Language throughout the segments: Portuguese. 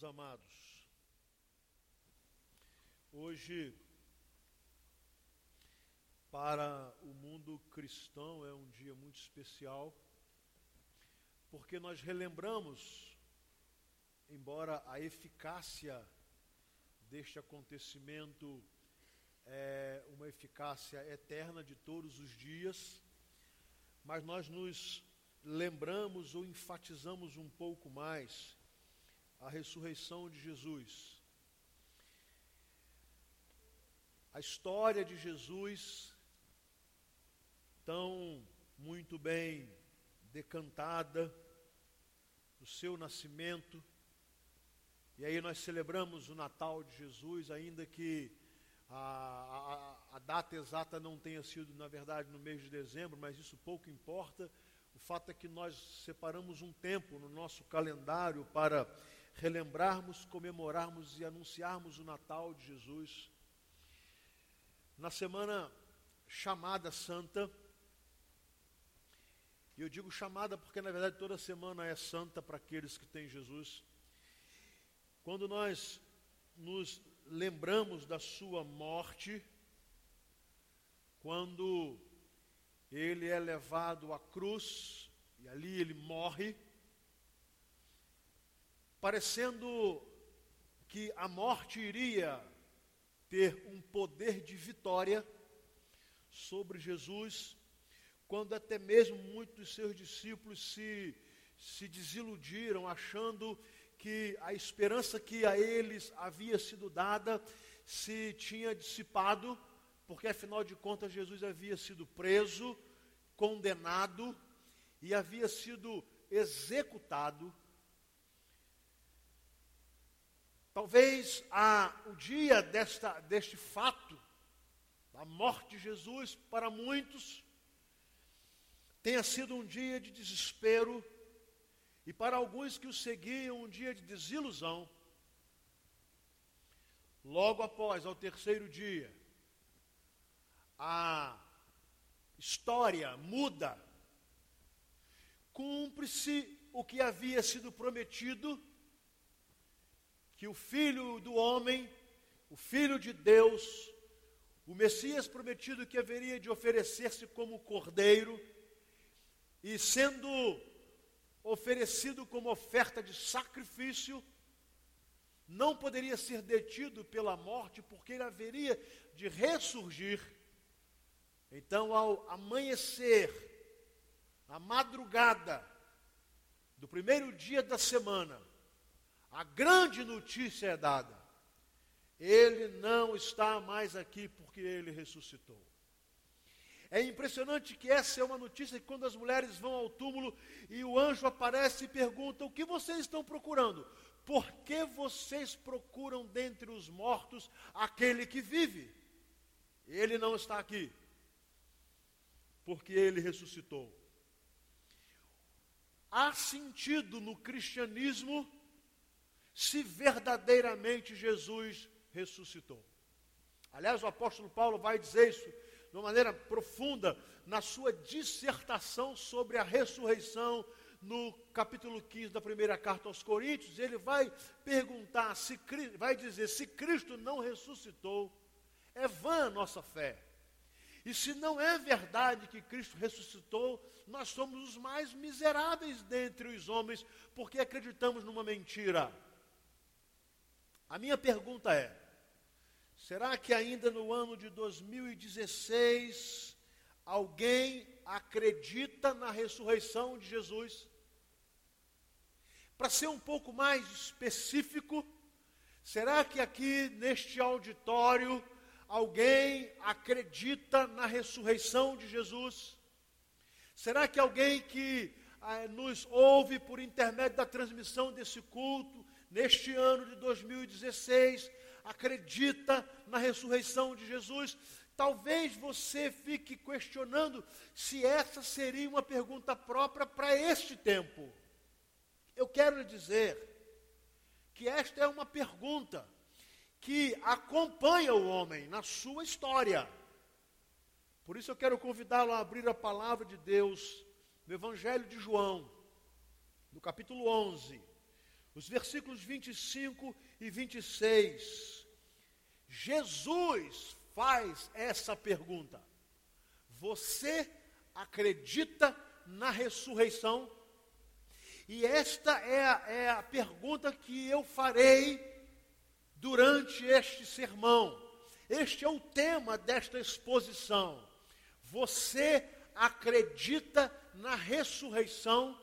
meus amados. Hoje, para o mundo cristão, é um dia muito especial, porque nós relembramos, embora a eficácia deste acontecimento é uma eficácia eterna de todos os dias, mas nós nos lembramos ou enfatizamos um pouco mais a ressurreição de Jesus. A história de Jesus, tão muito bem decantada, o seu nascimento, e aí nós celebramos o Natal de Jesus, ainda que a, a, a, data exata não tenha sido, na verdade, no mês de dezembro, mas isso pouco importa. O fato é que nós separamos um tempo no nosso calendário para relembrarmos, comemorarmos e anunciarmos o Natal de Jesus. Na semana chamada Santa, e eu digo chamada porque na verdade toda semana é santa para aqueles que têm Jesus. Quando nós nos lembramos da sua morte, quando ele é levado à cruz e ali ele morre, parecendo que a morte iria ter um poder de vitória sobre Jesus, quando até mesmo muitos dos seus discípulos se, se desiludiram, achando que a esperança que a eles havia sido dada se tinha dissipado, porque afinal de contas Jesus havia sido preso, condenado e havia sido executado Talvez a, o dia desta, deste fato, da morte de Jesus, para muitos, tenha sido um dia de desespero, e para alguns que o seguiam, um dia de desilusão. Logo após, ao terceiro dia, a história muda, cumpre-se o que havia sido prometido que o Filho do homem, o Filho de Deus, o Messias prometido que haveria de oferecer-se como cordeiro, e sendo oferecido como oferta de sacrifício, não poderia ser detido pela morte, porque ele haveria de ressurgir. Então, ao amanhecer, na madrugada do primeiro dia da semana, a grande notícia é dada. Ele não está mais aqui porque ele ressuscitou. É impressionante que essa é uma notícia que quando as mulheres vão ao túmulo e o anjo aparece e pergunta: O que vocês estão procurando? Por que vocês procuram dentre os mortos aquele que vive? Ele não está aqui, porque ele ressuscitou. Há sentido no cristianismo se verdadeiramente Jesus ressuscitou. Aliás, o apóstolo Paulo vai dizer isso de uma maneira profunda na sua dissertação sobre a ressurreição no capítulo 15 da primeira carta aos Coríntios, ele vai perguntar, se, vai dizer, se Cristo não ressuscitou, é vã a nossa fé. E se não é verdade que Cristo ressuscitou, nós somos os mais miseráveis dentre os homens, porque acreditamos numa mentira. A minha pergunta é: será que ainda no ano de 2016 alguém acredita na ressurreição de Jesus? Para ser um pouco mais específico, será que aqui neste auditório alguém acredita na ressurreição de Jesus? Será que alguém que ah, nos ouve por intermédio da transmissão desse culto neste ano de 2016, acredita na ressurreição de Jesus, talvez você fique questionando se essa seria uma pergunta própria para este tempo. Eu quero lhe dizer que esta é uma pergunta que acompanha o homem na sua história. Por isso eu quero convidá-lo a abrir a palavra de Deus no Evangelho de João, no capítulo 11 os versículos 25 e 26. Jesus faz essa pergunta: Você acredita na ressurreição? E esta é a, é a pergunta que eu farei durante este sermão. Este é o tema desta exposição. Você acredita na ressurreição?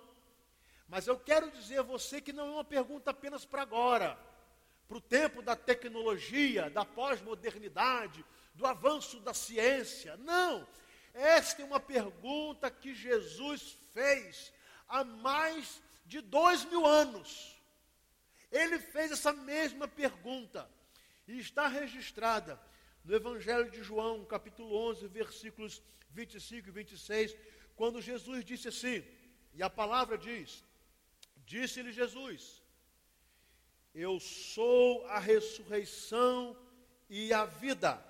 Mas eu quero dizer a você que não é uma pergunta apenas para agora, para o tempo da tecnologia, da pós-modernidade, do avanço da ciência. Não! Esta é uma pergunta que Jesus fez há mais de dois mil anos. Ele fez essa mesma pergunta e está registrada no Evangelho de João, capítulo 11, versículos 25 e 26, quando Jesus disse assim, e a palavra diz: Disse-lhe Jesus: Eu sou a ressurreição e a vida.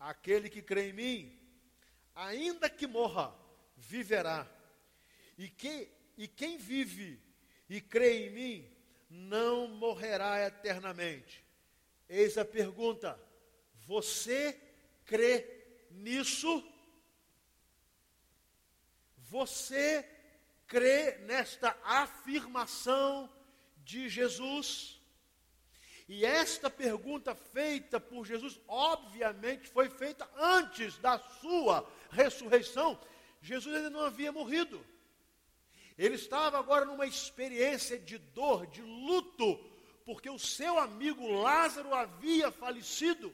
Aquele que crê em mim, ainda que morra, viverá. E quem, e quem vive e crê em mim, não morrerá eternamente. Eis a pergunta: você crê nisso? Você crê nesta afirmação de Jesus? E esta pergunta feita por Jesus, obviamente, foi feita antes da sua ressurreição. Jesus ainda não havia morrido. Ele estava agora numa experiência de dor, de luto, porque o seu amigo Lázaro havia falecido.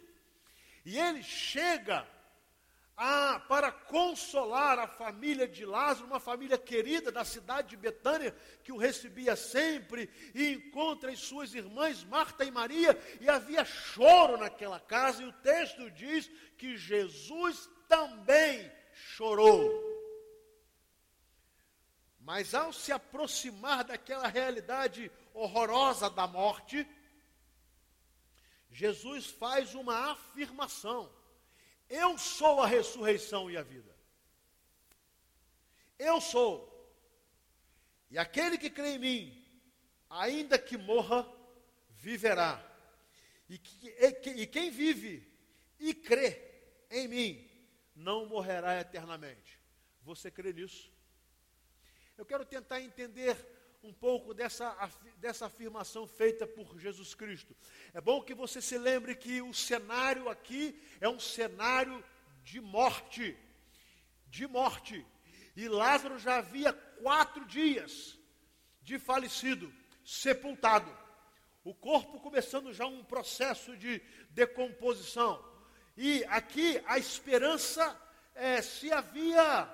E ele chega a, para consolar a família de Lázaro, uma família querida da cidade de Betânia, que o recebia sempre, e encontra as suas irmãs Marta e Maria, e havia choro naquela casa, e o texto diz que Jesus também chorou. Mas ao se aproximar daquela realidade horrorosa da morte, Jesus faz uma afirmação: Eu sou a ressurreição e a vida. Eu sou. E aquele que crê em mim, ainda que morra, viverá. E, e, e quem vive e crê em mim, não morrerá eternamente. Você crê nisso? Eu quero tentar entender um pouco dessa, dessa afirmação feita por Jesus Cristo. É bom que você se lembre que o cenário aqui é um cenário de morte. De morte. E Lázaro já havia quatro dias de falecido, sepultado. O corpo começando já um processo de decomposição. E aqui a esperança é, se havia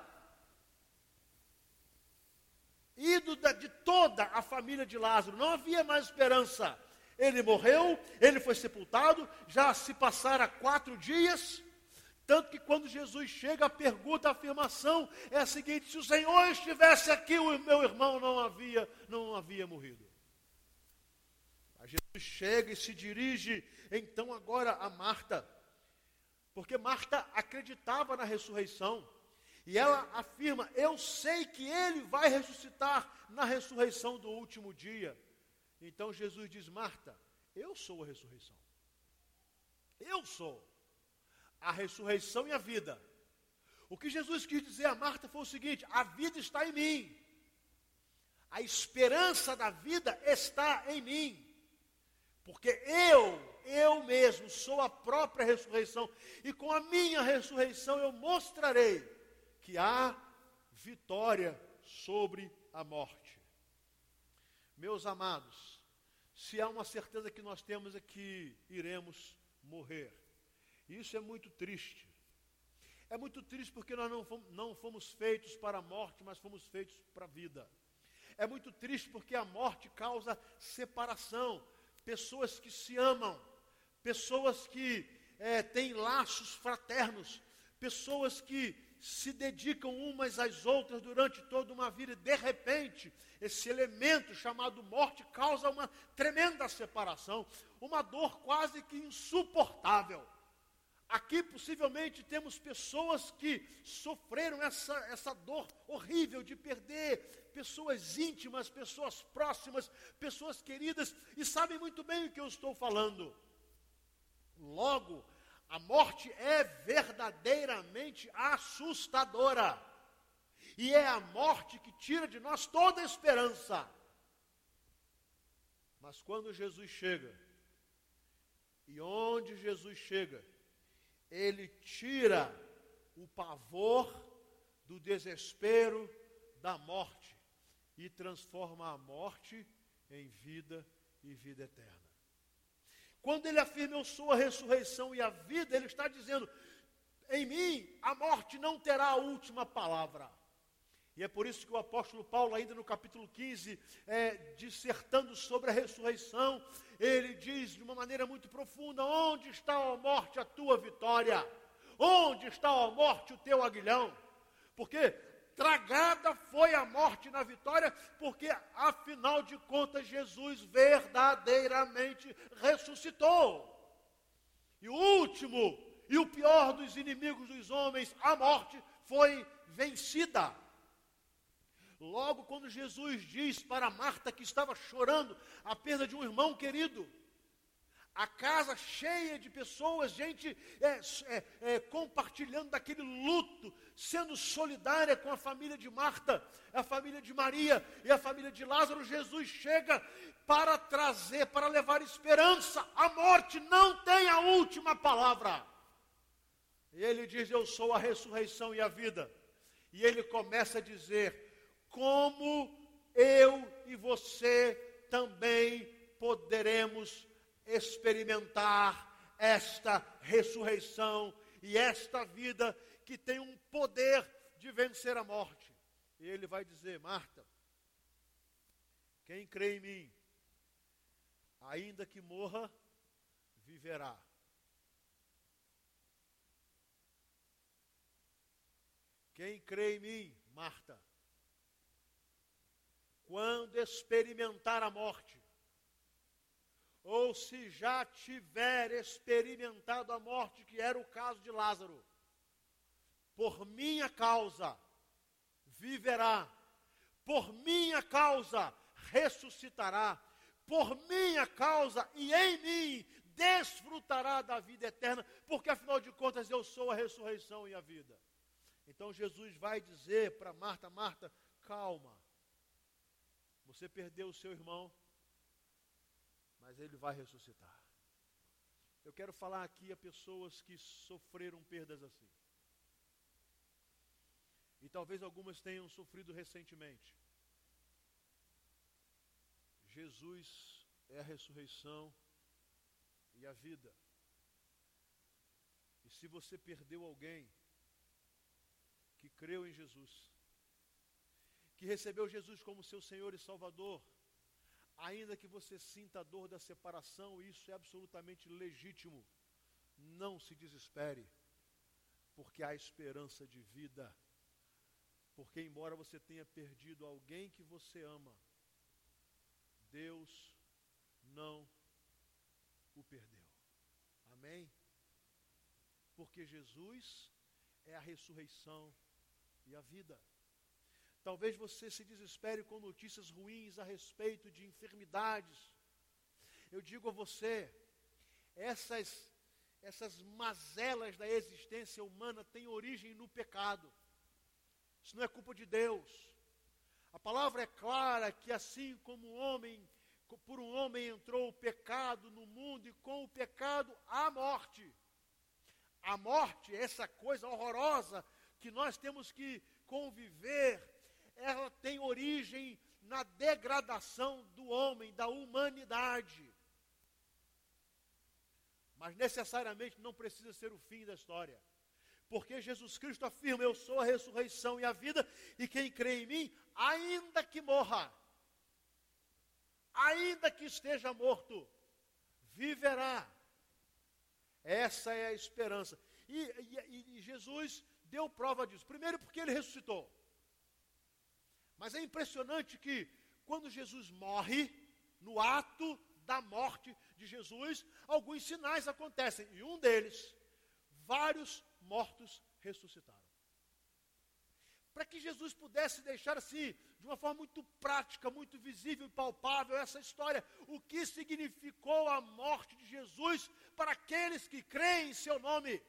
ido de toda a família de Lázaro. Não havia mais esperança. Ele morreu, ele foi sepultado, já se passaram quatro dias. Tanto que quando Jesus chega, a pergunta, a afirmação é a seguinte: se o Senhor estivesse aqui, o meu irmão não havia, não havia morrido. Jesus chega e se dirige então agora a Marta, porque Marta acreditava na ressurreição. E ela afirma: Eu sei que ele vai ressuscitar na ressurreição do último dia. Então Jesus diz: Marta, eu sou a ressurreição. Eu sou a ressurreição e a vida. O que Jesus quis dizer a Marta foi o seguinte: a vida está em mim. A esperança da vida está em mim. Porque eu, eu mesmo, sou a própria ressurreição. E com a minha ressurreição eu mostrarei que há vitória sobre a morte. Meus amados, se há uma certeza que nós temos é que iremos morrer. Isso é muito triste. É muito triste porque nós não fomos, não fomos feitos para a morte, mas fomos feitos para a vida. É muito triste porque a morte causa separação. Pessoas que se amam, pessoas que é, têm laços fraternos, pessoas que se dedicam umas às outras durante toda uma vida e de repente esse elemento chamado morte causa uma tremenda separação, uma dor quase que insuportável. Aqui possivelmente temos pessoas que sofreram essa, essa dor horrível de perder pessoas íntimas, pessoas próximas, pessoas queridas, e sabem muito bem o que eu estou falando. Logo, a morte é verdadeiramente assustadora. E é a morte que tira de nós toda esperança. Mas quando Jesus chega, e onde Jesus chega, ele tira o pavor do desespero da morte e transforma a morte em vida e vida eterna. Quando ele afirma eu sou a ressurreição e a vida, ele está dizendo: em mim a morte não terá a última palavra. E é por isso que o apóstolo Paulo, ainda no capítulo 15, é, dissertando sobre a ressurreição, ele diz de uma maneira muito profunda: Onde está a morte a tua vitória? Onde está a morte o teu aguilhão? Porque tragada foi a morte na vitória, porque afinal de contas Jesus verdadeiramente ressuscitou. E o último e o pior dos inimigos dos homens, a morte, foi vencida. Logo, quando Jesus diz para Marta que estava chorando a perda de um irmão querido, a casa cheia de pessoas, gente é, é, é, compartilhando daquele luto, sendo solidária com a família de Marta, a família de Maria e a família de Lázaro. Jesus chega para trazer, para levar esperança. A morte não tem a última palavra. Ele diz: Eu sou a ressurreição e a vida. E ele começa a dizer: como eu e você também poderemos experimentar esta ressurreição e esta vida que tem um poder de vencer a morte. E ele vai dizer: Marta, quem crê em mim, ainda que morra, viverá. Quem crê em mim, Marta, quando experimentar a morte, ou se já tiver experimentado a morte, que era o caso de Lázaro, por minha causa viverá, por minha causa ressuscitará, por minha causa e em mim desfrutará da vida eterna, porque afinal de contas eu sou a ressurreição e a vida. Então Jesus vai dizer para Marta: Marta, calma, você perdeu o seu irmão, mas ele vai ressuscitar. Eu quero falar aqui a pessoas que sofreram perdas assim. E talvez algumas tenham sofrido recentemente. Jesus é a ressurreição e a vida. E se você perdeu alguém que creu em Jesus, que recebeu Jesus como seu Senhor e Salvador, ainda que você sinta a dor da separação, isso é absolutamente legítimo. Não se desespere, porque há esperança de vida. Porque, embora você tenha perdido alguém que você ama, Deus não o perdeu. Amém? Porque Jesus é a ressurreição e a vida. Talvez você se desespere com notícias ruins a respeito de enfermidades. Eu digo a você, essas, essas mazelas da existência humana têm origem no pecado. Isso não é culpa de Deus. A palavra é clara que assim como o homem, por um homem entrou o pecado no mundo e com o pecado a morte. A morte, essa coisa horrorosa que nós temos que conviver ela tem origem na degradação do homem, da humanidade. Mas necessariamente não precisa ser o fim da história. Porque Jesus Cristo afirma: Eu sou a ressurreição e a vida, e quem crê em mim, ainda que morra, ainda que esteja morto, viverá. Essa é a esperança. E, e, e Jesus deu prova disso. Primeiro, porque ele ressuscitou. Mas é impressionante que quando Jesus morre, no ato da morte de Jesus, alguns sinais acontecem. E um deles, vários mortos ressuscitaram. Para que Jesus pudesse deixar assim, de uma forma muito prática, muito visível e palpável, essa história, o que significou a morte de Jesus para aqueles que creem em seu nome.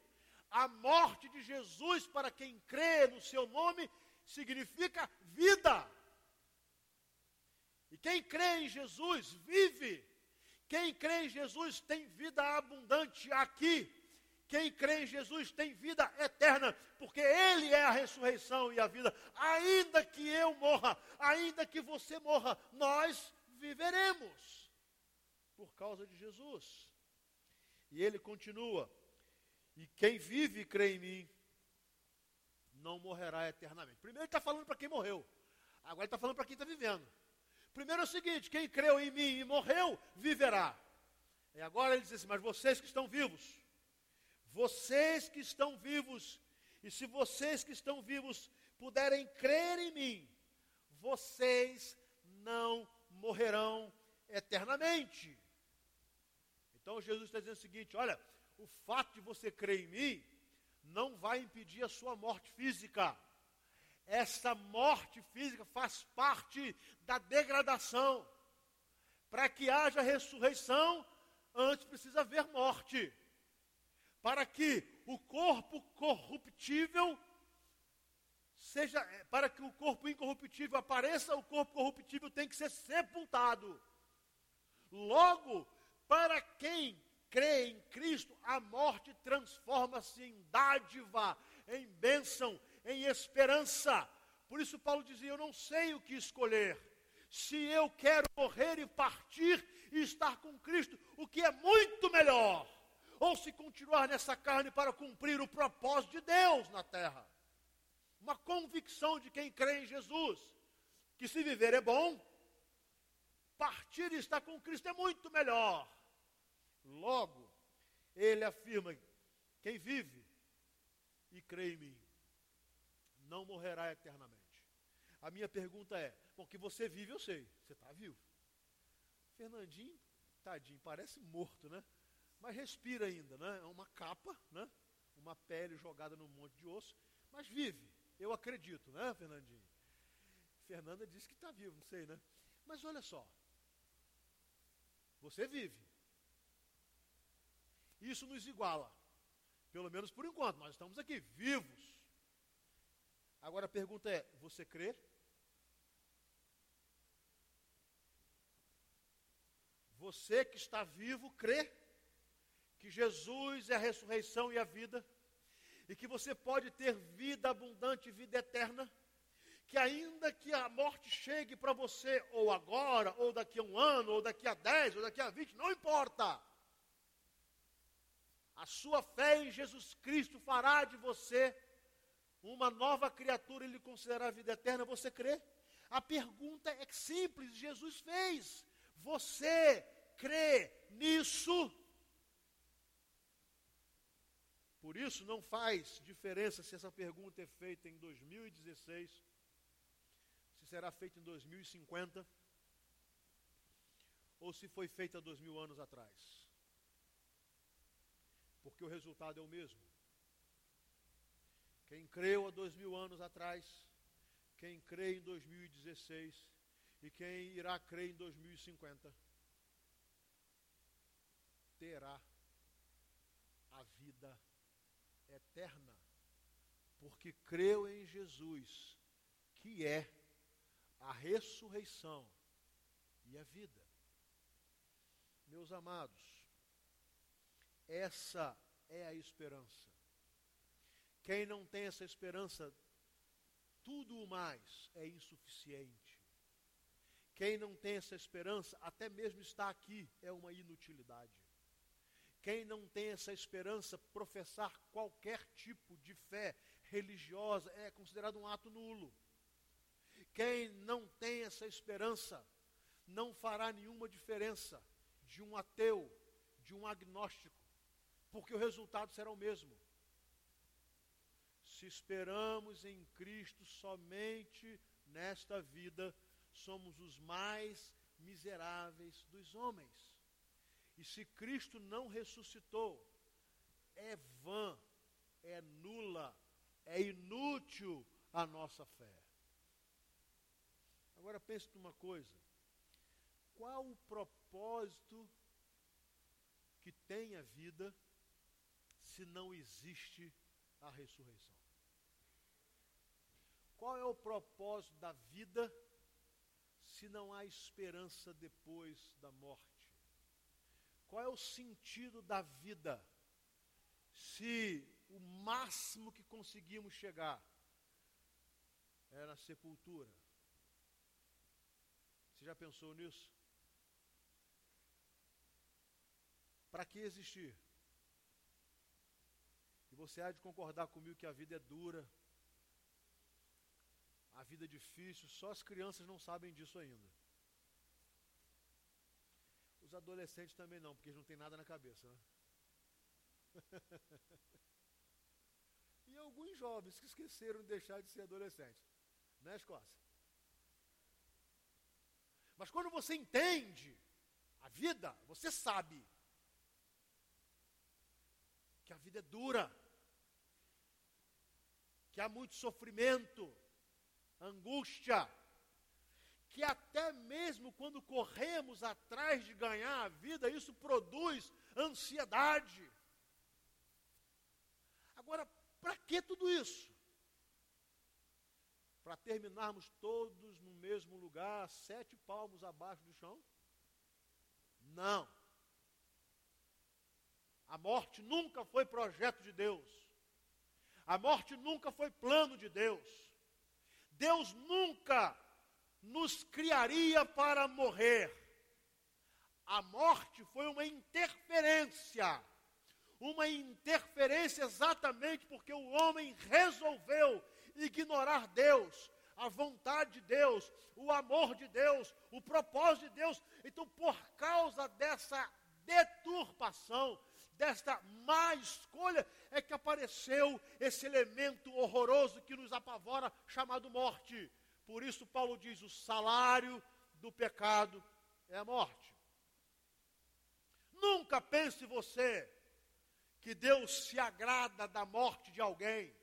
A morte de Jesus para quem crê no seu nome significa vida. E quem crê em Jesus vive. Quem crê em Jesus tem vida abundante aqui. Quem crê em Jesus tem vida eterna, porque Ele é a ressurreição e a vida. Ainda que eu morra, ainda que você morra, nós viveremos por causa de Jesus. E ele continua: E quem vive e crê em mim, não morrerá eternamente. Primeiro ele está falando para quem morreu, agora ele está falando para quem está vivendo. Primeiro é o seguinte: quem creu em mim e morreu, viverá. E agora ele diz assim: Mas vocês que estão vivos, vocês que estão vivos, e se vocês que estão vivos puderem crer em mim, vocês não morrerão eternamente. Então Jesus está dizendo o seguinte: olha, o fato de você crer em mim não vai impedir a sua morte física. Essa morte física faz parte da degradação. Para que haja ressurreição, antes precisa haver morte para que o corpo corruptível seja, eh, para que o corpo incorruptível apareça, o corpo corruptível tem que ser sepultado. Logo, para quem crê em Cristo, a morte transforma-se em dádiva, em bênção, em esperança. Por isso Paulo dizia: Eu não sei o que escolher. Se eu quero morrer e partir e estar com Cristo, o que é muito melhor ou se continuar nessa carne para cumprir o propósito de Deus na terra. Uma convicção de quem crê em Jesus, que se viver é bom, partir e estar com Cristo é muito melhor. Logo, ele afirma: quem vive e crê em mim, não morrerá eternamente. A minha pergunta é: porque você vive, eu sei, você está vivo. Fernandinho, tadinho, parece morto, né? mas respira ainda, né? É uma capa, né? Uma pele jogada num monte de osso, mas vive. Eu acredito, né, Fernandinho? Fernanda disse que está vivo, não sei, né? Mas olha só. Você vive. Isso nos iguala. Pelo menos por enquanto, nós estamos aqui vivos. Agora a pergunta é: você crê? Você que está vivo, crê? que Jesus é a ressurreição e a vida, e que você pode ter vida abundante, vida eterna, que ainda que a morte chegue para você, ou agora, ou daqui a um ano, ou daqui a dez, ou daqui a vinte, não importa. A sua fé em Jesus Cristo fará de você uma nova criatura e lhe considerar a vida eterna. Você crê? A pergunta é simples, Jesus fez. Você crê nisso? Por isso, não faz diferença se essa pergunta é feita em 2016, se será feita em 2050, ou se foi feita dois mil anos atrás. Porque o resultado é o mesmo. Quem creu há dois mil anos atrás, quem crê em 2016 e quem irá crer em 2050, terá a vida eterna, porque creu em Jesus, que é a ressurreição e a vida. Meus amados, essa é a esperança. Quem não tem essa esperança, tudo o mais é insuficiente. Quem não tem essa esperança, até mesmo estar aqui é uma inutilidade. Quem não tem essa esperança, professar qualquer tipo de fé religiosa é considerado um ato nulo. Quem não tem essa esperança, não fará nenhuma diferença de um ateu, de um agnóstico, porque o resultado será o mesmo. Se esperamos em Cristo somente nesta vida, somos os mais miseráveis dos homens. E se Cristo não ressuscitou, é vã é nula, é inútil a nossa fé. Agora pense numa coisa: qual o propósito que tem a vida se não existe a ressurreição? Qual é o propósito da vida se não há esperança depois da morte? Qual é o sentido da vida se o máximo que conseguimos chegar é na sepultura? Você já pensou nisso? Para que existir? Você há de concordar comigo que a vida é dura, a vida é difícil, só as crianças não sabem disso ainda. Os adolescentes também não, porque eles não têm nada na cabeça, né? e alguns jovens que esqueceram de deixar de ser adolescentes, né, Escócia? Mas quando você entende a vida, você sabe que a vida é dura, que há muito sofrimento, angústia, que até mesmo quando corremos atrás de ganhar a vida, isso produz ansiedade. Agora, para que tudo isso? Para terminarmos todos no mesmo lugar, sete palmos abaixo do chão? Não. A morte nunca foi projeto de Deus. A morte nunca foi plano de Deus. Deus nunca nos criaria para morrer. A morte foi uma interferência. Uma interferência exatamente porque o homem resolveu ignorar Deus, a vontade de Deus, o amor de Deus, o propósito de Deus. Então, por causa dessa deturpação, desta má escolha, é que apareceu esse elemento horroroso que nos apavora, chamado morte. Por isso, Paulo diz: o salário do pecado é a morte. Nunca pense você que Deus se agrada da morte de alguém.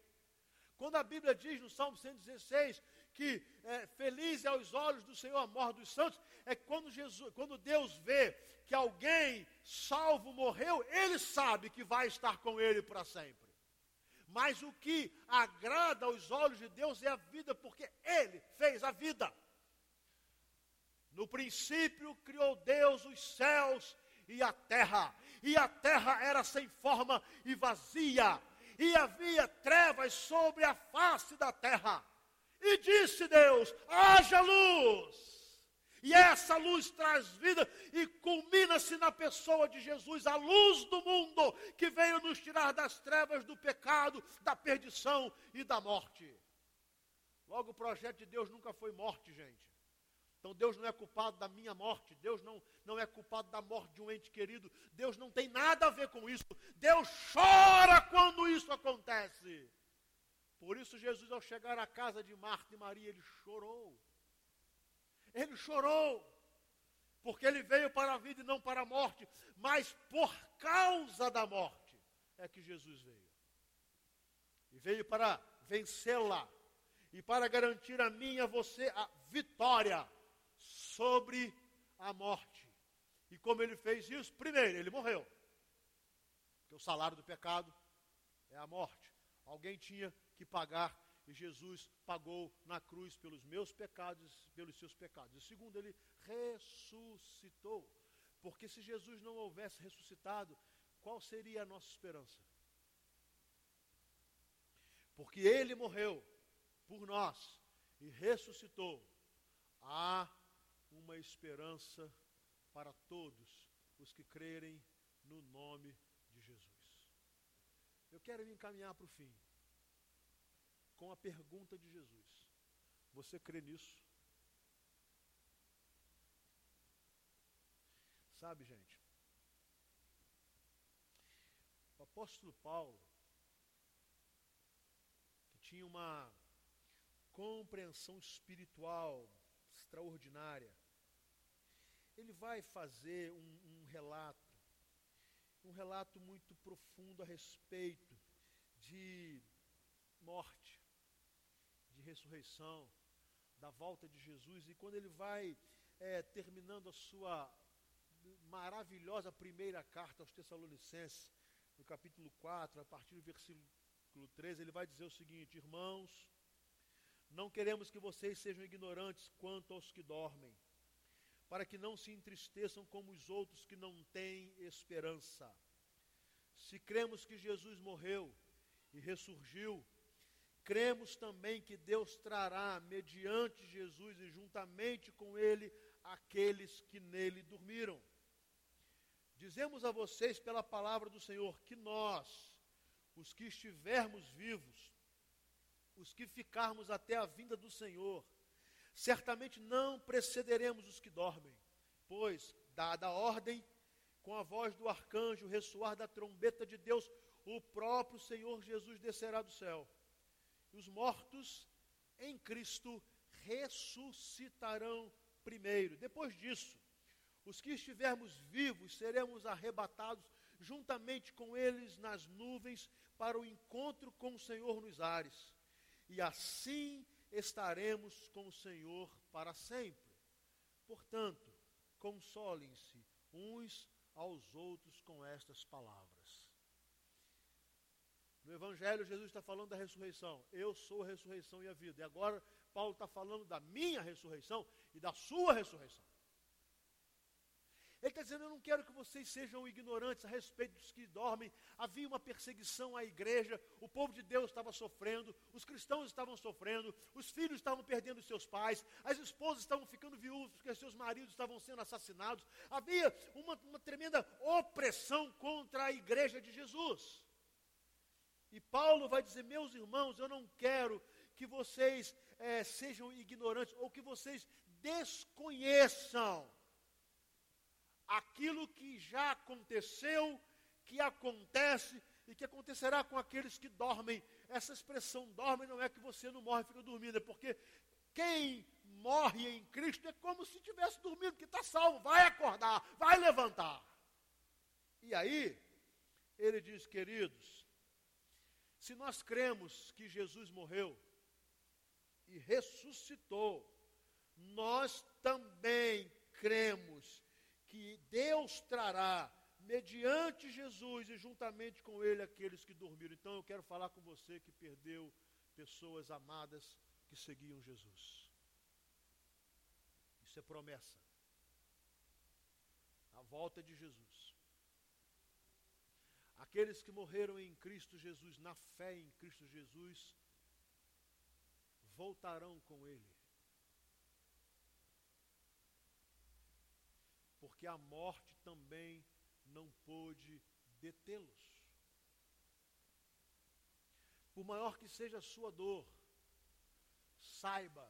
Quando a Bíblia diz no Salmo 116 que é, feliz é aos olhos do Senhor a morte dos santos, é quando, Jesus, quando Deus vê que alguém salvo morreu, ele sabe que vai estar com ele para sempre. Mas o que agrada aos olhos de Deus é a vida, porque ele fez a vida. No princípio criou Deus os céus e a terra, e a terra era sem forma e vazia, e havia trevas sobre a face da terra. E disse Deus: haja luz. E essa luz traz vida e culmina-se na pessoa de Jesus, a luz do mundo, que veio nos tirar das trevas do pecado, da perdição e da morte. Logo, o projeto de Deus nunca foi morte, gente. Então, Deus não é culpado da minha morte, Deus não, não é culpado da morte de um ente querido, Deus não tem nada a ver com isso. Deus chora quando isso acontece. Por isso, Jesus, ao chegar à casa de Marta e Maria, ele chorou. Ele chorou, porque ele veio para a vida e não para a morte, mas por causa da morte é que Jesus veio. E veio para vencê-la e para garantir a mim e a você a vitória sobre a morte. E como ele fez isso? Primeiro, ele morreu. Porque o salário do pecado é a morte. Alguém tinha que pagar e Jesus pagou na cruz pelos meus pecados, pelos seus pecados. E segundo, ele ressuscitou. Porque se Jesus não houvesse ressuscitado, qual seria a nossa esperança? Porque ele morreu por nós e ressuscitou. Há uma esperança para todos os que crerem no nome de Jesus. Eu quero me encaminhar para o fim com a pergunta de Jesus: Você crê nisso? Sabe, gente, o apóstolo Paulo, que tinha uma compreensão espiritual extraordinária, ele vai fazer um, um relato, um relato muito profundo a respeito de morte, ressurreição, da volta de Jesus. E quando ele vai é, terminando a sua maravilhosa primeira carta aos Tessalonicenses, no capítulo 4, a partir do versículo 13, ele vai dizer o seguinte: Irmãos, não queremos que vocês sejam ignorantes quanto aos que dormem, para que não se entristeçam como os outros que não têm esperança. Se cremos que Jesus morreu e ressurgiu, cremos também que Deus trará, mediante Jesus e juntamente com Ele, aqueles que nele dormiram. Dizemos a vocês pela palavra do Senhor que nós, os que estivermos vivos, os que ficarmos até a vinda do Senhor, certamente não precederemos os que dormem, pois, dada a ordem, com a voz do arcanjo, ressoar da trombeta de Deus, o próprio Senhor Jesus descerá do céu. E os mortos em Cristo ressuscitarão primeiro. Depois disso, os que estivermos vivos seremos arrebatados juntamente com eles nas nuvens para o encontro com o Senhor nos ares. E assim estaremos com o Senhor para sempre. Portanto, consolem-se uns aos outros com estas palavras. No Evangelho, Jesus está falando da ressurreição. Eu sou a ressurreição e a vida. E agora, Paulo está falando da minha ressurreição e da sua ressurreição. Ele está dizendo: Eu não quero que vocês sejam ignorantes a respeito dos que dormem. Havia uma perseguição à igreja, o povo de Deus estava sofrendo, os cristãos estavam sofrendo, os filhos estavam perdendo seus pais, as esposas estavam ficando viúvas porque seus maridos estavam sendo assassinados. Havia uma, uma tremenda opressão contra a igreja de Jesus. E Paulo vai dizer: Meus irmãos, eu não quero que vocês é, sejam ignorantes ou que vocês desconheçam aquilo que já aconteceu, que acontece e que acontecerá com aqueles que dormem. Essa expressão dorme não é que você não morre e fica dormindo, é porque quem morre em Cristo é como se tivesse dormido, que está salvo, vai acordar, vai levantar. E aí, ele diz, queridos, se nós cremos que Jesus morreu e ressuscitou, nós também cremos que Deus trará mediante Jesus e juntamente com ele aqueles que dormiram. Então eu quero falar com você que perdeu pessoas amadas que seguiam Jesus. Isso é promessa. A volta de Jesus. Aqueles que morreram em Cristo Jesus, na fé em Cristo Jesus, voltarão com Ele. porque a morte também não pôde detê-los. Por maior que seja a sua dor, saiba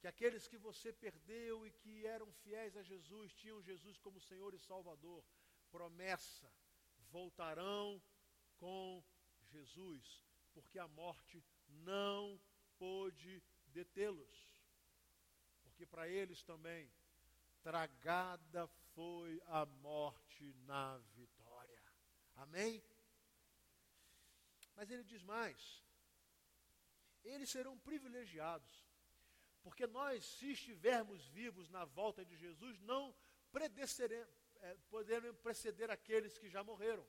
que aqueles que você perdeu e que eram fiéis a Jesus, tinham Jesus como Senhor e Salvador, promessa, voltarão com Jesus, porque a morte não pôde detê-los. Porque para eles também tragada foi a morte na vitória. Amém? Mas ele diz mais: eles serão privilegiados, porque nós, se estivermos vivos na volta de Jesus, não é, preceder aqueles que já morreram.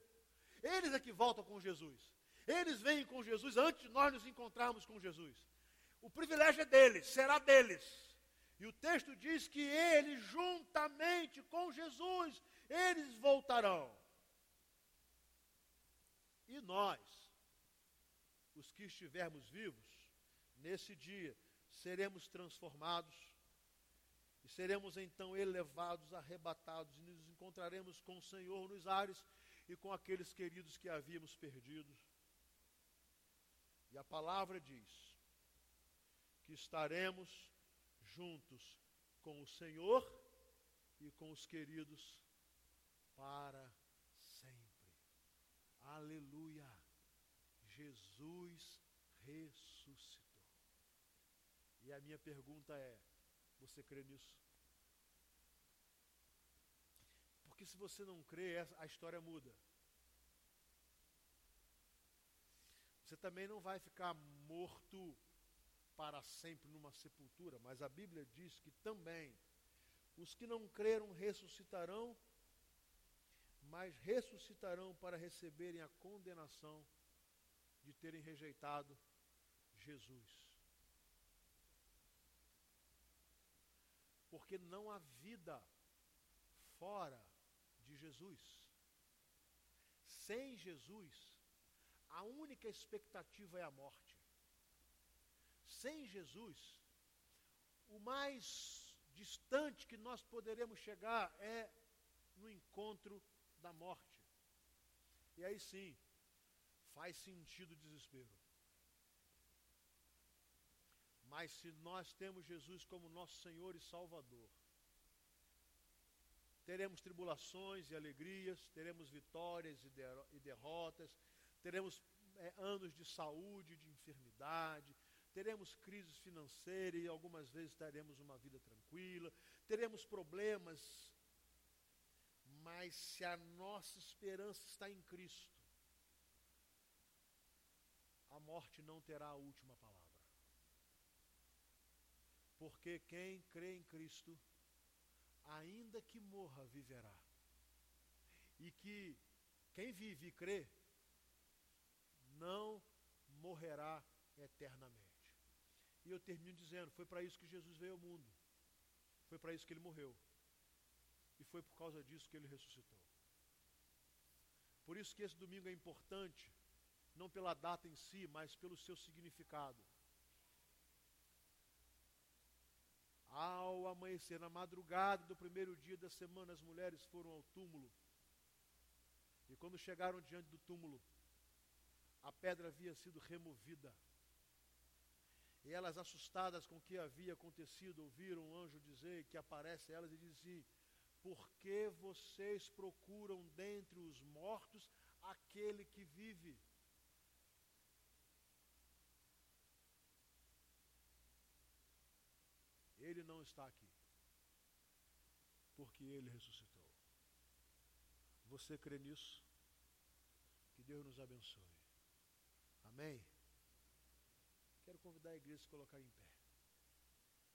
Eles é que voltam com Jesus. Eles vêm com Jesus antes de nós nos encontrarmos com Jesus. O privilégio é deles, será deles. E o texto diz que eles, juntamente com Jesus, eles voltarão. E nós, os que estivermos vivos, nesse dia, seremos transformados e seremos então elevados, arrebatados, e nos encontraremos com o Senhor nos ares e com aqueles queridos que havíamos perdido. E a palavra diz que estaremos juntos com o Senhor e com os queridos para sempre. Aleluia! Jesus ressuscitou. E a minha pergunta é: você crê nisso? Porque se você não crê, a história muda. Você também não vai ficar morto para sempre numa sepultura, mas a Bíblia diz que também os que não creram ressuscitarão, mas ressuscitarão para receberem a condenação de terem rejeitado Jesus. Porque não há vida fora de Jesus. Sem Jesus, a única expectativa é a morte. Sem Jesus, o mais distante que nós poderemos chegar é no encontro da morte. E aí sim, faz sentido o desespero. Mas se nós temos Jesus como nosso Senhor e Salvador, teremos tribulações e alegrias, teremos vitórias e derrotas, teremos é, anos de saúde, de enfermidade, teremos crises financeiras e algumas vezes teremos uma vida tranquila, teremos problemas, mas se a nossa esperança está em Cristo, a morte não terá a última palavra. Porque quem crê em Cristo, ainda que morra, viverá. E que quem vive e crê, não morrerá eternamente. E eu termino dizendo: foi para isso que Jesus veio ao mundo. Foi para isso que ele morreu. E foi por causa disso que ele ressuscitou. Por isso que esse domingo é importante, não pela data em si, mas pelo seu significado. Ao amanhecer, na madrugada do primeiro dia da semana, as mulheres foram ao túmulo. E quando chegaram diante do túmulo, a pedra havia sido removida. E elas, assustadas com o que havia acontecido, ouviram um anjo dizer que aparece a elas e diz assim: Por que vocês procuram dentre os mortos aquele que vive? Ele não está aqui. Porque ele ressuscitou. Você crê nisso? Que Deus nos abençoe. Amém? Quero convidar a igreja a se colocar em pé.